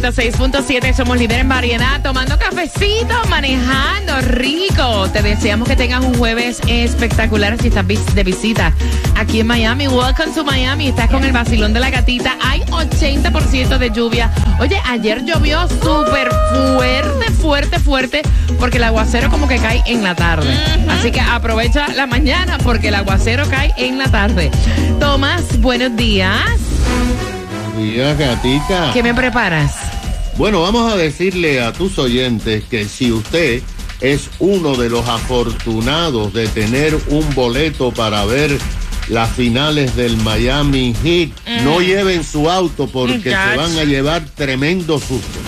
106.7 somos líder en variedad, tomando cafecito, manejando rico. Te deseamos que tengas un jueves espectacular si estás de visita aquí en Miami. Welcome to Miami. Estás con el vacilón de la gatita. Hay 80% de lluvia. Oye, ayer llovió súper fuerte, fuerte, fuerte, porque el aguacero como que cae en la tarde. Así que aprovecha la mañana porque el aguacero cae en la tarde. Tomás, buenos días. Mira, gatita. ¿Qué me preparas? Bueno, vamos a decirle a tus oyentes que si usted es uno de los afortunados de tener un boleto para ver las finales del Miami Heat, no lleven su auto porque se van a llevar tremendo susto.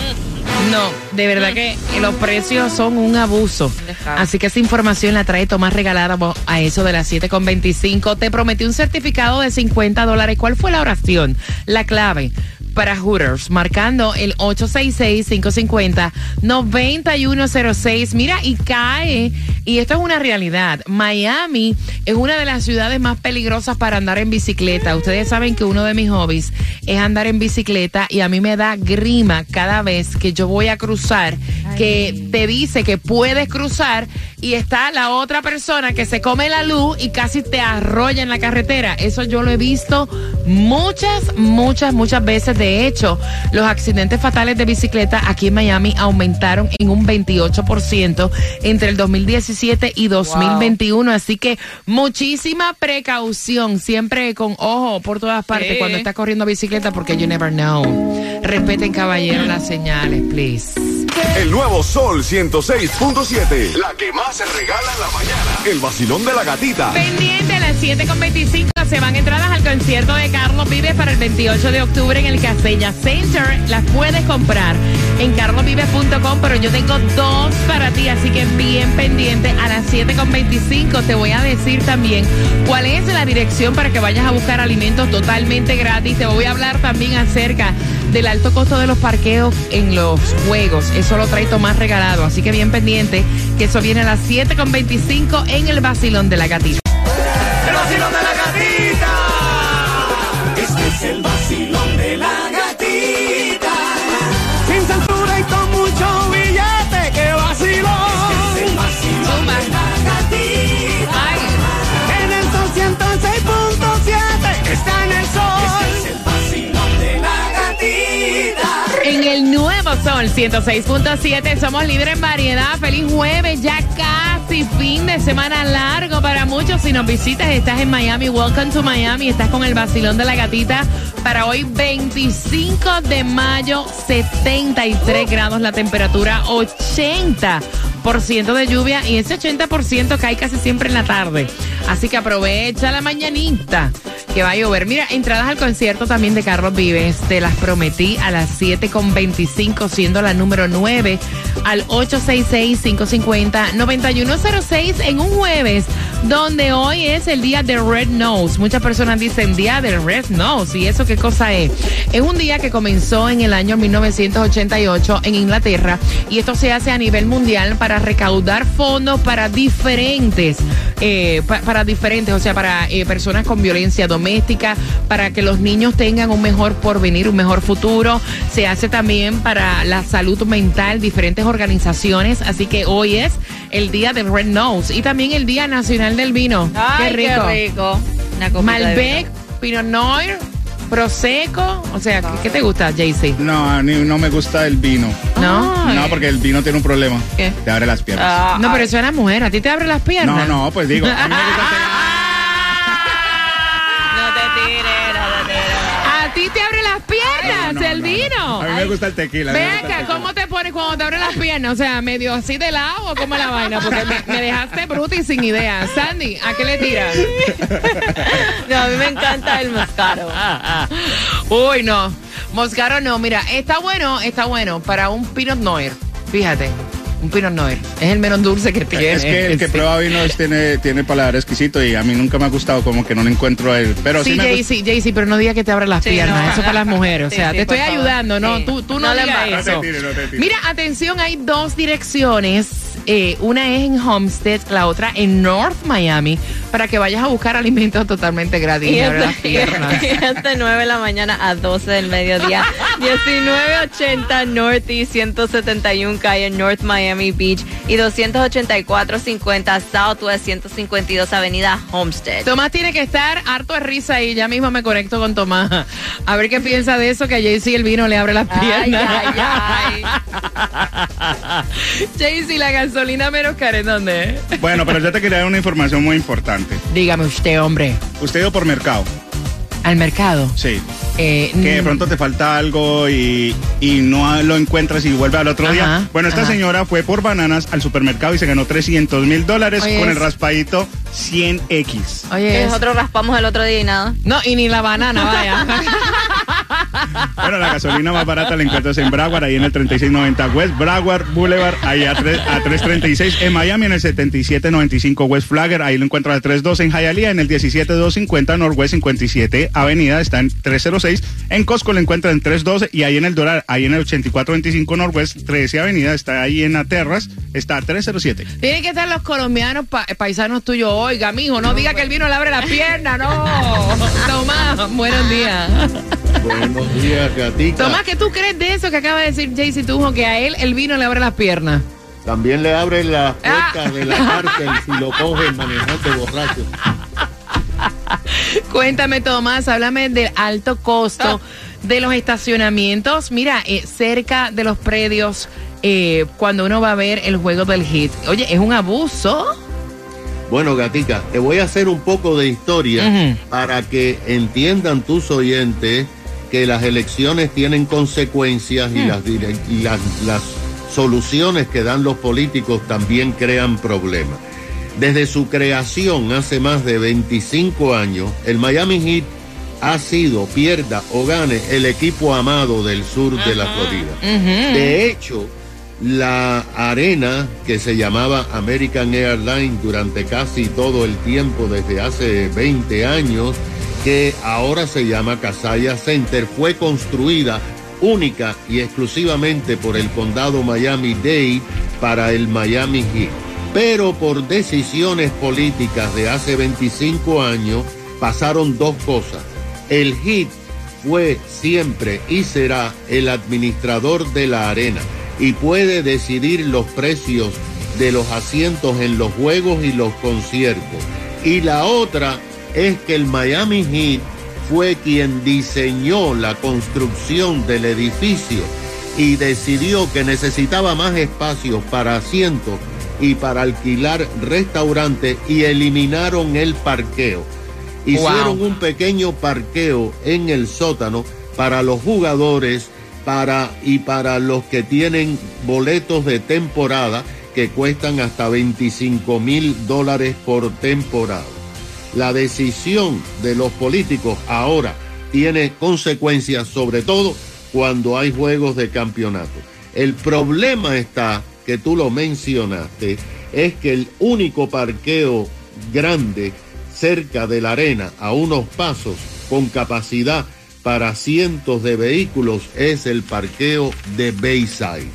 No, de verdad que los precios son un abuso. Así que esa información la trae Tomás regalada a eso de las 7.25. Te prometí un certificado de 50 dólares. ¿Cuál fue la oración? La clave para Hooters, marcando el 866-550-9106. Mira, y cae, y esto es una realidad. Miami es una de las ciudades más peligrosas para andar en bicicleta. Ustedes saben que uno de mis hobbies es andar en bicicleta y a mí me da grima cada vez que yo voy a cruzar, que te dice que puedes cruzar y está la otra persona que se come la luz y casi te arrolla en la carretera. Eso yo lo he visto muchas, muchas, muchas veces. De hecho, los accidentes fatales de bicicleta aquí en Miami aumentaron en un 28% entre el 2017 y 2021. Así que muchísima precaución, siempre con ojo por todas partes cuando estás corriendo bicicleta porque you never know. Respeten, caballero, las señales, please. El nuevo Sol 106.7. La que más se regala en la mañana. El vacilón de la gatita. Pendiente a las 7.25 se van entradas al concierto de Carlos Vives para el 28 de octubre en el Casella Center. Las puedes comprar en carlosvives.com, pero yo tengo dos para ti, así que bien pendiente a las 7.25 te voy a decir también cuál es la dirección para que vayas a buscar alimentos totalmente gratis. Te voy a hablar también acerca del alto costo de los parqueos en los juegos. Eso lo trae Tomás regalado, así que bien pendiente que eso viene a las 7.25 en el vacilón de la gatita. El vacilón de la 106.7 somos líderes en variedad. Feliz jueves, ya casi fin de semana largo para muchos. Si nos visitas, estás en Miami. Welcome to Miami. Estás con el vacilón de la gatita para hoy 25 de mayo, 73 grados la temperatura, 80 de lluvia y ese 80% cae casi siempre en la tarde. Así que aprovecha la mañanita que va a llover. Mira, entradas al concierto también de Carlos Vives, te las prometí a las 7.25, siendo la número 9, al 866-550-9106 en un jueves donde hoy es el día de Red Nose. Muchas personas dicen día del Red Nose. ¿Y eso qué cosa es? Es un día que comenzó en el año 1988 en Inglaterra y esto se hace a nivel mundial para recaudar fondos para diferentes, eh, pa- para diferentes, o sea, para eh, personas con violencia doméstica, para que los niños tengan un mejor porvenir, un mejor futuro. Se hace también para la salud mental, diferentes organizaciones. Así que hoy es el día del Red Nose y también el Día Nacional del Vino. Ay, qué rico. Qué rico. Una Malbec. Pinot Noir, Prosecco. O sea, ¿qué, qué te gusta, Jaycee? No, ni- no me gusta el vino. ¿No? Ay. No, porque el vino tiene un problema. ¿Qué? Te abre las piernas. Ah, No, pero eso es la mujer. ¿A ti te abre las piernas? no, no, pues digo, a mí me gusta No ti te abre las piernas No, no, el no, vino. no. A mí me gusta el tequila. Ve acá. ¿cómo te pones cuando te abre las piernas? O sea, medio así de lado o cómo es la vaina, porque me, me dejaste bruta y sin idea. Sandy, ¿a qué le tiras? No, a mí me encanta el moscaro. Uy, no. Moscaro no, mira, está bueno, está bueno para un Pinot Noir. Fíjate, un Pinot Noir. Es el menos dulce que tiene. Es que el que Sí. prueba vinos tiene, tiene paladar exquisito y a mí nunca me ha gustado como que no le encuentro el... Pero sí, Sí. Jaycee, Jaycee, pero no digas que te abra las Sí, piernas. no. Eso para las mujeres. O sea, sí, te estoy favor. ayudando, ¿no? Sí. Tú, tú no, No le digas embarres. eso. No te tires, no te. Mira, atención, hay dos direcciones. Eh, una es en Homestead, la otra en North Miami, para que vayas a buscar alimentos totalmente gratis. Y este, piernas. y este 9 de la mañana a 12 del mediodía. 1980 North y 171 calle North Miami Beach y 28450 Southwest 152 Avenida Homestead. Tomás tiene que estar harto de risa y ya mismo me conecto con Tomás. A ver qué piensa de eso, que a Jaycee el vino le abre las Ay, piernas. ay, Jaycee, la gasolina menos cara, ¿en dónde? Bueno, pero yo te quería dar una información muy importante. Dígame usted, hombre. Usted ido por mercado, Al mercado. sí. Eh, Que de mm, pronto te falta algo y, y no lo encuentras y vuelve al otro Ajá, día. Bueno, esta ajá. señora fue por bananas al supermercado y se ganó 300 mil dólares con el raspadito 100X. Oye, es- Nosotros raspamos el otro día y nada. no, y ni la banana, vaya. Bueno, la gasolina más barata la encuentras en Broward, ahí en el 3690 West Broward Boulevard, ahí a, tres- a 336. En Miami, en el 7795 West Flagger, ahí lo encuentras a 32. En Hialeah, en el 17250 Northwest 57 Avenida, está en 306. En Costco lo encuentras en 312 y ahí en el Doral, ahí en el 8425 Northwest 13 Avenida, está ahí en Aterras, está a 307. Tienen que estar los colombianos pa- paisanos tuyos. Oiga, mijo, no diga que el vino le abre la pierna, no. Tomás, buenos días. Buenos días, Tomás, ¿qué tú crees de eso que acaba de decir Jaycee Tujo, que a él el vino le abre las piernas? También le abren las Ah. puertas de la cárcel si lo cogen manejando borracho. Cuéntame, Tomás, háblame del alto costo de los estacionamientos. Mira, eh, cerca de los predios, eh, cuando uno va a ver el juego del hit. Oye, es un abuso. Bueno, Gatica, te voy a hacer un poco de historia para que entiendan tus oyentes que las elecciones tienen consecuencias y, las, dire- y las, las soluciones que dan los políticos también crean problemas. Desde su creación hace más de 25 años, el Miami Heat ha sido, pierda o gane, el equipo amado del sur de la Florida. De hecho, la arena que se llamaba American Airlines durante casi todo el tiempo, desde hace 20 años, que ahora se llama Casaya Center, fue construida única y exclusivamente por el condado Miami-Dade para el Miami Heat. Pero por decisiones políticas de hace 25 años pasaron dos cosas. El Heat fue siempre y será el administrador de la arena y puede decidir los precios de los asientos en los juegos y los conciertos. Y la otra es que el Miami Heat fue quien diseñó la construcción del edificio y decidió que necesitaba más espacios para asientos y para alquilar restaurantes y eliminaron el parqueo. Hicieron Wow. un pequeño parqueo en el sótano para los jugadores para, y para los que tienen boletos de temporada que cuestan hasta 25 mil dólares por temporada. La decisión de los políticos ahora tiene consecuencias, sobre todo cuando hay juegos de campeonato. El problema está, que tú lo mencionaste, es que el único parqueo grande cerca de la arena, a unos pasos, con capacidad para cientos de vehículos, es el parqueo de Bayside.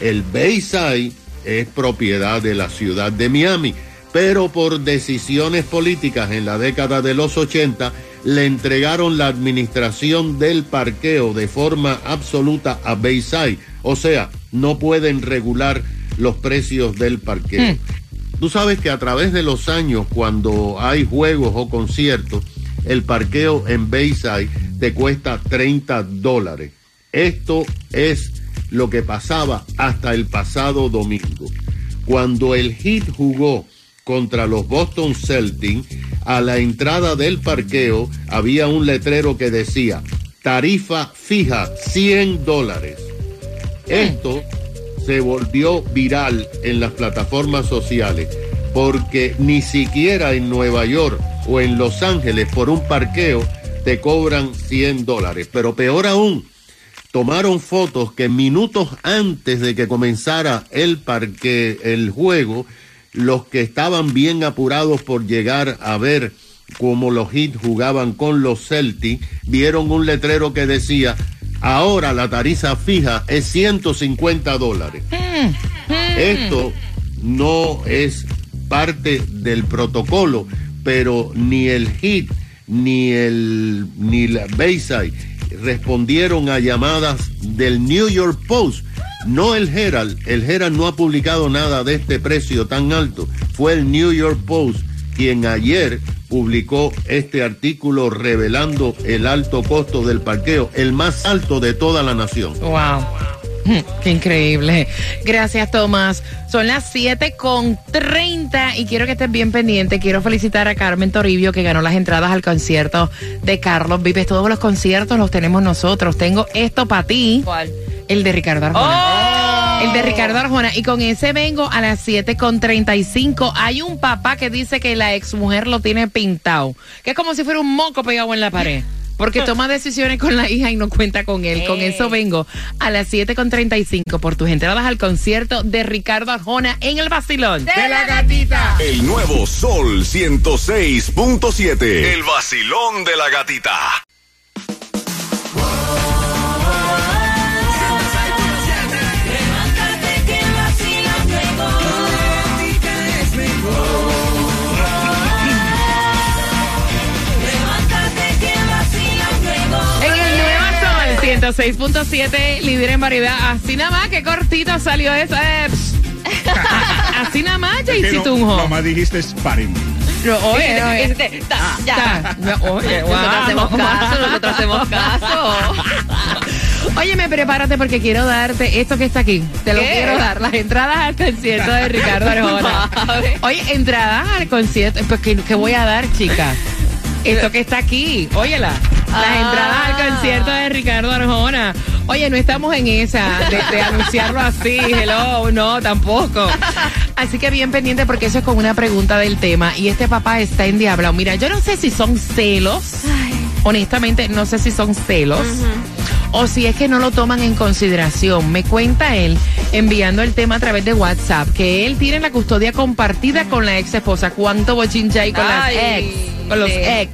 El Bayside es propiedad de la ciudad de Miami, pero por decisiones políticas en la década de los 80 le entregaron la administración del parqueo de forma absoluta a Bayside. O sea, no pueden regular los precios del parqueo. Tú sabes que a través de los años, cuando hay juegos o conciertos, el parqueo en Bayside te cuesta 30 dólares. Esto es lo que pasaba hasta el pasado domingo. Cuando el Heat jugó contra los Boston Celtics, a la entrada del parqueo había un letrero que decía tarifa fija 100 dólares. Esto se volvió viral en las plataformas sociales porque ni siquiera en Nueva York o en Los Ángeles por un parqueo te cobran 100 dólares. Pero peor aún, tomaron fotos que minutos antes de que comenzara el parque, el juego, los que estaban bien apurados por llegar a ver cómo los Heat jugaban con los Celtics, vieron un letrero que decía, ahora la tarifa fija es 150 dólares. Esto no es parte del protocolo, pero ni el Heat ni el ni la Bayside respondieron a llamadas del New York Post, no el Herald. El Herald no ha publicado nada de este precio tan alto. Fue el New York Post quien ayer publicó este artículo revelando el alto costo del parqueo, el más alto de toda la nación. Wow. Qué increíble. Gracias, Tomás. Son las 7 con 30 y quiero que estés bien pendiente. Quiero felicitar a Carmen Toribio que ganó las entradas al concierto de Carlos Vives. Todos los conciertos los tenemos nosotros. Tengo esto para ti. ¿Cuál? El de Ricardo Arjona. El de Ricardo Arjona. Y con ese vengo a las 7 con 35. Hay un papá que dice que la exmujer lo tiene pintado. Que es como si fuera un moco pegado en la pared. Porque toma decisiones con la hija y no cuenta con él. Con eso vengo a las 7 con 35 por tus entradas al concierto de Ricardo Arjona en el Basilón. De la gatita. El nuevo Sol 106.7. El vacilón de la gatita. 106.7, líder en variedad. Así nada más, qué cortito salió eso. eh. Así nada más, Jaycee no, Tunjo. nomás dijiste sparring. No, Oye, oye. Este, ta, ya. Ta- no, oye, Nosotros hacemos caso, nosotros hacemos caso. Óyeme, prepárate porque quiero darte esto que está aquí. Te lo ¿Qué? quiero dar. Las entradas al concierto de Ricardo Arjona. Oye, entradas al concierto. Pues, ¿qué, qué voy a dar, chica? Esto que está aquí. Óyela. Las Ah. entradas al concierto de Ricardo Arjona. Oye, no estamos en esa de, de anunciarlo así. Hello, no, tampoco. Así que bien pendiente porque eso es con una pregunta del tema. Y este papá está en diablo. Mira, yo no sé si son celos. Honestamente, no sé si son celos. O si es que no lo toman en consideración. Me cuenta él, enviando el tema a través de WhatsApp, que él tiene la custodia compartida con la ex esposa. ¿Cuánto bochincha hay con las ex? Con los sí. ex.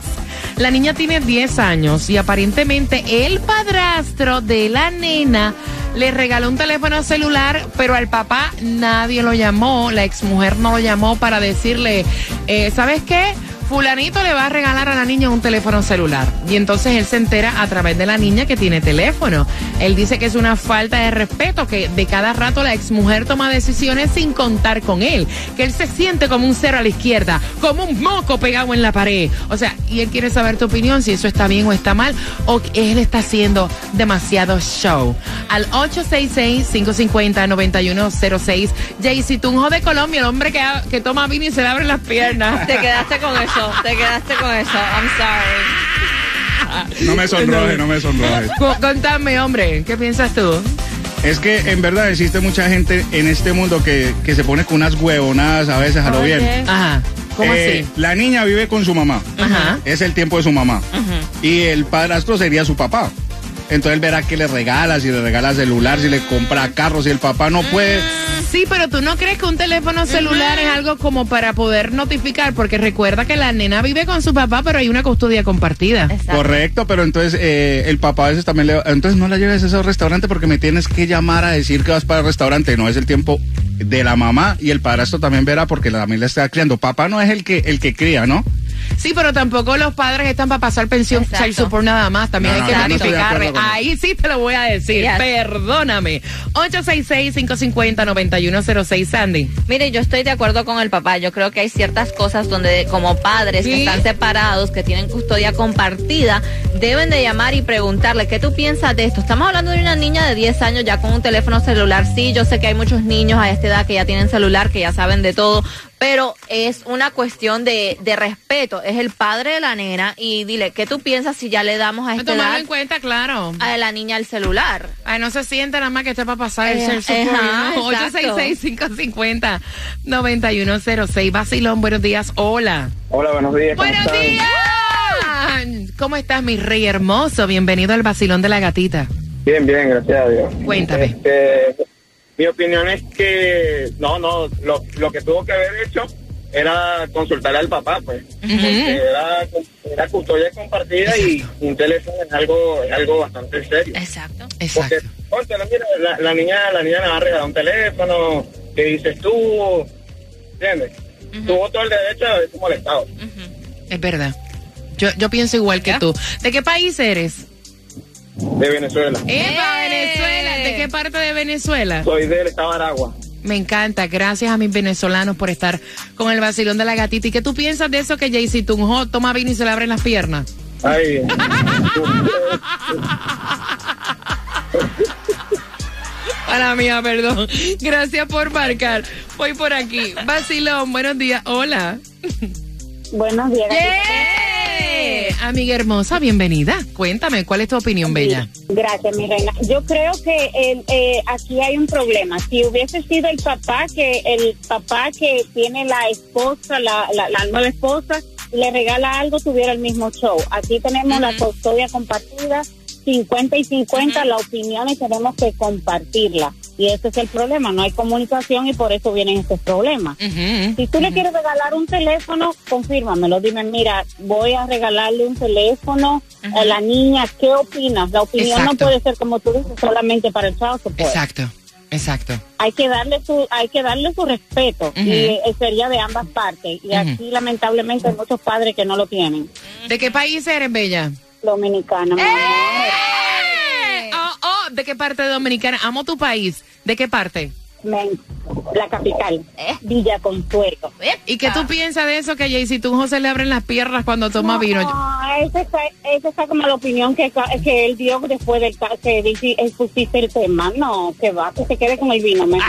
La niña tiene 10 años y aparentemente el padrastro de la nena le regaló un teléfono celular, pero al papá nadie lo llamó, la exmujer no lo llamó para decirle, eh, ¿sabes qué? Fulanito le va a regalar a la niña un teléfono celular. Y entonces él se entera a través de la niña que tiene teléfono. Él dice que es una falta de respeto, que de cada rato la exmujer toma decisiones sin contar con él. Que él se siente como un cero a la izquierda, como un moco pegado en la pared. O sea, y él quiere saber tu opinión, si eso está bien o está mal, o que él está haciendo demasiado show. Al 866-550-9106, Jaycee Tunjo de Colombia, el hombre que, que toma vino y se le abren las piernas. Te quedaste con eso, te quedaste con eso. I'm sorry. No me sonroje, no me sonroje. Contame, hombre, ¿qué piensas tú? Es que en verdad existe mucha gente en este mundo que, que se pone con unas huevonadas a veces a lo bien. Ajá, ¿cómo Eh, así? La niña vive con su mamá. Ajá. Es el tiempo de su mamá. Y el padrastro sería su papá. Entonces él verá que le regala, si le regala celular, si le compra carro, si el papá no puede. Sí, pero tú no crees que un teléfono celular es algo como para poder notificar, porque recuerda que la nena vive con su papá, pero hay una custodia compartida. Exacto. Correcto, pero entonces eh, el papá a veces también le... Entonces no la lleves a ese restaurante porque me tienes que llamar a decir que vas para el restaurante. No es el tiempo de la mamá y el padrastro también verá porque la familia está criando. Papá no es el que, el que cría, ¿no? Sí, pero tampoco los padres están para pasar pensión Exacto. child support nada más. También No, hay no, que no con Ahí sí te lo voy a decir. Yes. Perdóname. 866-550-9106, Sandy. Mire, yo estoy de acuerdo con el papá. Yo creo que hay ciertas cosas donde como padres Sí. que están separados, que tienen custodia compartida, deben de llamar y preguntarle, ¿qué tú piensas de esto? Estamos hablando de una niña de 10 años ya con un teléfono celular. Sí, yo sé que hay muchos niños a esta edad que ya tienen celular, que ya saben de todo, pero es una cuestión de, de respeto. Es el padre de la nena y dile, ¿qué tú piensas si ya le damos a esta Tomarlo edad en cuenta, claro. a la niña el celular? Ay, no se siente nada más que esté para pasar el Eh, child support. ajá, ¿no? exacto. 866-550-9106. Basilón, buenos días. Hola. Hola, buenos días. ¿cómo ¡Buenos están? días! ¿Cómo estás, mi rey hermoso? Bienvenido al Basilón de la Gatita. Bien, bien, gracias a Dios. Cuéntame. Este, mi opinión es que no, no, lo, lo que tuvo que haber hecho era consultarle al papá, pues. Porque era, era custodia compartida y un teléfono es algo, es algo bastante serio. Exacto. Porque, Exacto. póntelo, mira, la, la niña, la niña le va a regalar un teléfono, que dices tú, ¿entiendes? Tuvo todo el derecho de haberse molestado. Es verdad. Yo, yo pienso igual que tú. ¿De qué país eres? De Venezuela. ¡Eva, ¡Eh! Venezuela! ¿De qué parte de Venezuela? Soy del estado de Aragua. Me encanta. Gracias a mis venezolanos por estar con el vacilón de la gatita. ¿Y qué tú piensas de eso que Jaycee Tunjo toma vino y se le abren las piernas? Ay, Para mía, perdón. Gracias por marcar. Voy por aquí. Vacilón, buenos días. Hola. Buenos días. ¡Eh! Amiga hermosa, bienvenida. Cuéntame, ¿cuál es tu opinión, Bella? Gracias, mi reina. Yo creo que el, eh, aquí hay un problema. Si hubiese sido el papá que el papá que tiene la esposa, la, la, la nueva esposa, le regala algo, tuviera el mismo show. Aquí tenemos la custodia compartida, 50 y 50, la opinión y tenemos que compartirla. Y ese es el problema, no hay comunicación y por eso vienen estos problemas. Ujú. Si tú le quieres regalar un teléfono, confírmamelo. Dime, mira, voy a regalarle un teléfono a la niña. ¿Qué opinas? La opinión Exacto. no puede ser como tú dices, solamente para el child support. Exacto, exacto. Hay que darle su, hay que darle su respeto Ujú. y eh, sería de ambas partes. Y Ujú. aquí lamentablemente hay muchos padres que no lo tienen. ¿De qué país eres, Bella? Dominicana. ¡Eh! ¿De qué parte de Dominicana? Amo tu país. ¿De qué parte? La capital, Eh. Villa Consuelo. ¿Y qué tú piensas de eso que a Jaycee Tunjo se le abren las piernas cuando toma vino? No, esa está, esa está como la opinión que, ca- que él dio después del ca- que dice- expusiste el tema. No, que va, que se quede con el vino. mejor.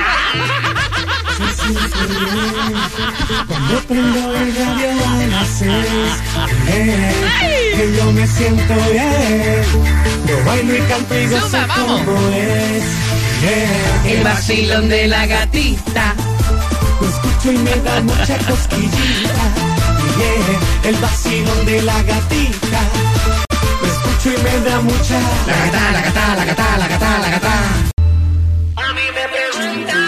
Cuando prendo el radio a las seis, que yo me siento bien. Yo bailo y canto y gozo como es. El vacilón de la gatita. Lo escucho y me da mucha cosquillita. Yeah, el vacilón de la gatita. Lo escucho y me da mucha. La gata, la gata, la gata, la gata, la gata. A mí me preguntan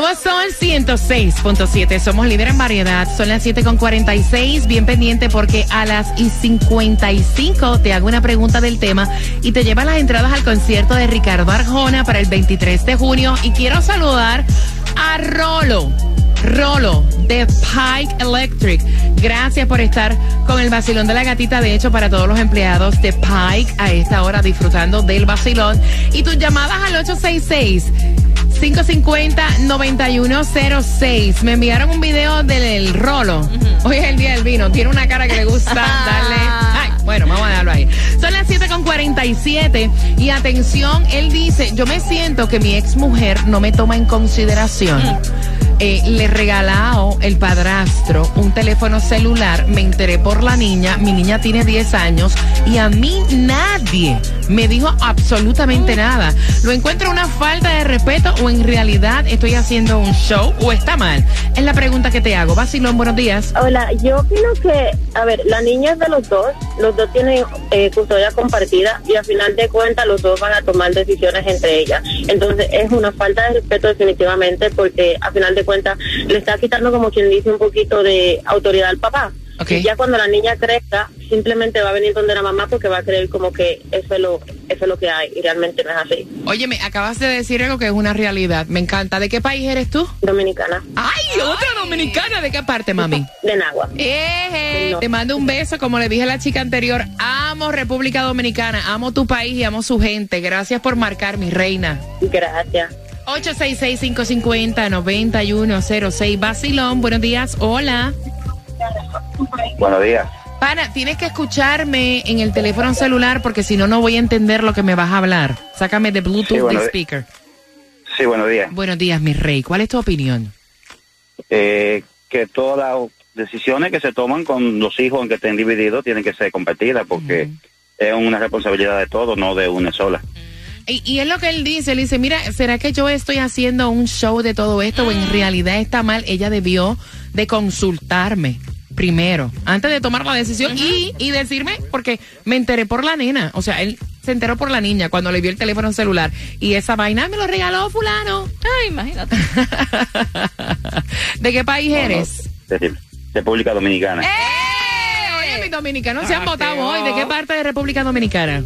nuevo Sol 106.7. Somos líderes en variedad. Son las 7.46. Bien pendiente porque a las y 55 te hago una pregunta del tema y te lleva las entradas al concierto de Ricardo Arjona para el 23 de junio. Y quiero saludar a Rolo. Rolo de Pike Electric. Gracias por estar con el vacilón de la gatita. De hecho, para todos los empleados de Pike a esta hora disfrutando del vacilón. Y tus llamadas al 866. 550-9106. Me enviaron un video del rolo. Hoy es el día del vino. Tiene una cara que le gusta darle. Ay, bueno, vamos a dejarlo ahí. Son las 7.47 y atención, él dice, yo me siento que mi ex mujer no me toma en consideración. Eh, le regalado el padrastro un teléfono celular. Me enteré por la niña. Mi niña tiene 10 años y a mí nadie me dijo absolutamente nada. ¿Lo encuentro una falta de respeto o en realidad estoy haciendo un show o está mal? Es la pregunta que te hago. Basilón, buenos días. Hola, yo opino que, a ver, la niña es de los dos, los dos tienen eh, custodia compartida y al final de cuentas los dos van a tomar decisiones entre ellas. Entonces es una falta de respeto definitivamente porque al final de cuentas le está quitando como quien dice un poquito de autoridad al papá. Y ya cuando la niña crezca, simplemente va a venir donde la mamá porque va a creer como que eso es lo, eso es lo que hay y realmente no es así. Oye, me acabas de decir algo que es una realidad. Me encanta. ¿De qué país eres tú? Dominicana. ¡Ay, otra dominicana! ¿De qué parte, mami? De Nagua. Eh, te mando un beso, como le dije a la chica anterior. Amo República Dominicana, amo tu país y amo su gente. Gracias por marcar, mi reina. Gracias. 866-550-9106. Basilón, buenos días. Hola. Buenos días. Pana, tienes que escucharme en el teléfono celular porque si no, no voy a entender lo que me vas a hablar. Sácame de Bluetooth Sí, bueno, de speaker. Sí, buenos días. Buenos días, mi rey. ¿Cuál es tu opinión? Eh, que todas las decisiones que se toman con los hijos, aunque estén divididos, tienen que ser compartidas porque es una responsabilidad de todos, no de una sola. Y, y es lo que él dice, él dice, mira, ¿será que yo estoy haciendo un show de todo esto o en realidad está mal? Ella debió de consultarme primero, antes de tomar la decisión y, y decirme, porque me enteré por la nena, o sea, él se enteró por la niña cuando le vio el teléfono celular y esa vaina me lo regaló fulano. Ay, imagínate. ¿De qué país No, no, eres? de República Dominicana. ¡Eh! Oye, mis dominicanos se han votado hoy. ¿De qué parte de República Dominicana?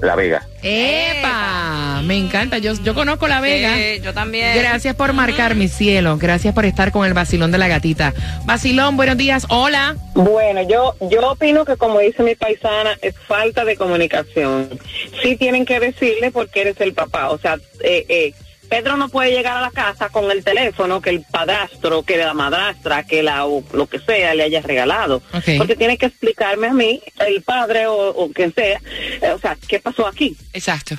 La Vega. ¡Epa! Me encanta. Yo, yo conozco La Vega. Sí, yo también. Gracias por marcar, mi cielo. Gracias por estar con el vacilón de la gatita. Vacilón, buenos días. Hola. Bueno, yo yo opino que como dice mi paisana, es falta de comunicación. Sí tienen que decirle porque eres el papá. O sea, eh, eh, Pedro no puede llegar a la casa con el teléfono que el padrastro, que la madrastra, que la o lo que sea le haya regalado. Porque tiene que explicarme a mí, el padre o, o quien sea, eh, o sea, ¿qué pasó aquí? Exacto.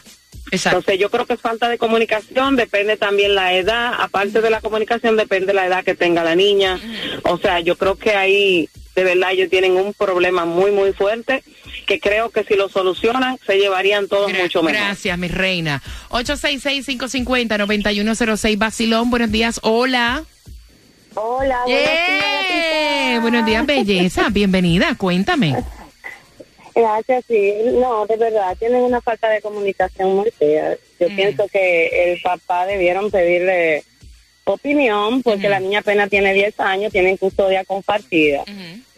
Exacto. Entonces yo creo que es falta de comunicación, depende también la edad, aparte de la comunicación depende la edad que tenga la niña. O sea, yo creo que ahí de verdad ellos tienen un problema muy muy fuerte que creo que si lo solucionan se llevarían todos mucho mejor. Gracias, mi reina. 866-550-9106. Vacilón, buenos días. Hola. Hola, ¡Eh! Buenos días, belleza. Bienvenida. Cuéntame. Gracias, sí. No, de verdad, tienen una falta de comunicación muy fea. Yo pienso que el papá debieron pedirle opinión porque la niña apenas tiene 10 años, tienen custodia compartida.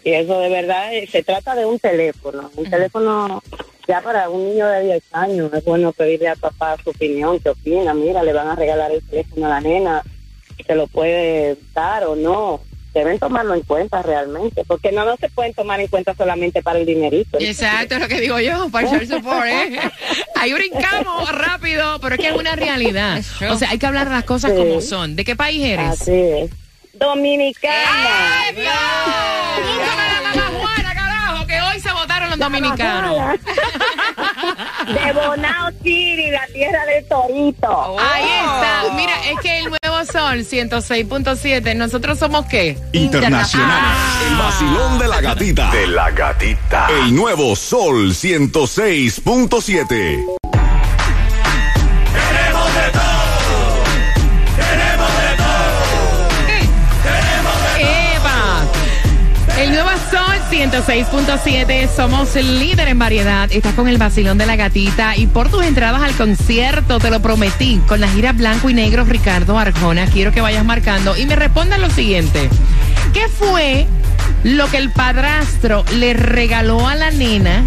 Y eso de verdad eh, se trata de un teléfono. Un teléfono ya para un niño de 10 años es bueno pedirle al papá su opinión, qué opina. Mira, le van a regalar el teléfono a la nena, se lo puede dar o no. Deben tomarlo en cuenta realmente, porque no, no se pueden tomar en cuenta solamente para el dinerito. Exacto, es lo que digo yo, para el support, ¿eh? Ahí brincamos rápido, pero es que es una realidad. O sea, hay que hablar las cosas Sí. como son. ¿De qué país eres? Así es. Dominicana. ¡Ay, Dios! Búscame la mamá Juana, carajo, que hoy se votaron los dominicanos. De Bonao City, la tierra del torito. Ahí está. Mira, es que el nuevo sol 106.7, nosotros somos qué? Internacional. El vacilón de la gatita. De la gatita. El nuevo Sol 106.7. 106.7, somos líder en variedad. Estás con el vacilón de la gatita y por tus entradas al concierto, te lo prometí, con la gira blanco y negro Ricardo Arjona. Quiero que vayas marcando y me respondan lo siguiente. ¿Qué fue lo que el padrastro le regaló a la nena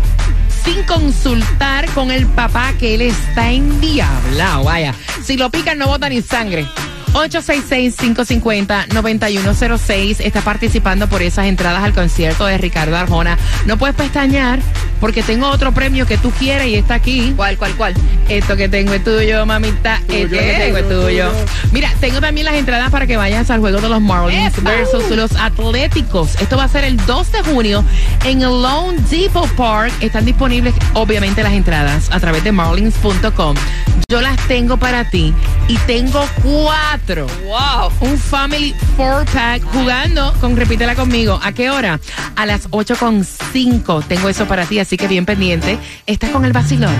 sin consultar con el papá que él está endiablado? Vaya, si lo pican no bota ni sangre. 866-550-9106 está participando por esas entradas al concierto de Ricardo Arjona. No puedes pestañear porque tengo otro premio que tú quieres y está aquí. ¿Cuál, cuál, cuál? Esto que tengo es tuyo, mamita. Esto que tengo es tuyo. Mira, tengo también las entradas para que vayas al juego de los Marlins versus los Atléticos. Esto va a ser el 2 de junio en el Lone Depot Park. Están disponibles, obviamente, las entradas a través de marlins.com. Yo las tengo para ti y tengo cuatro. Wow. Un Family Four Pack jugando con Repítela conmigo. ¿A qué hora? A las 8 con 5. Tengo eso para ti, así que bien pendiente. Estás con el vacilón.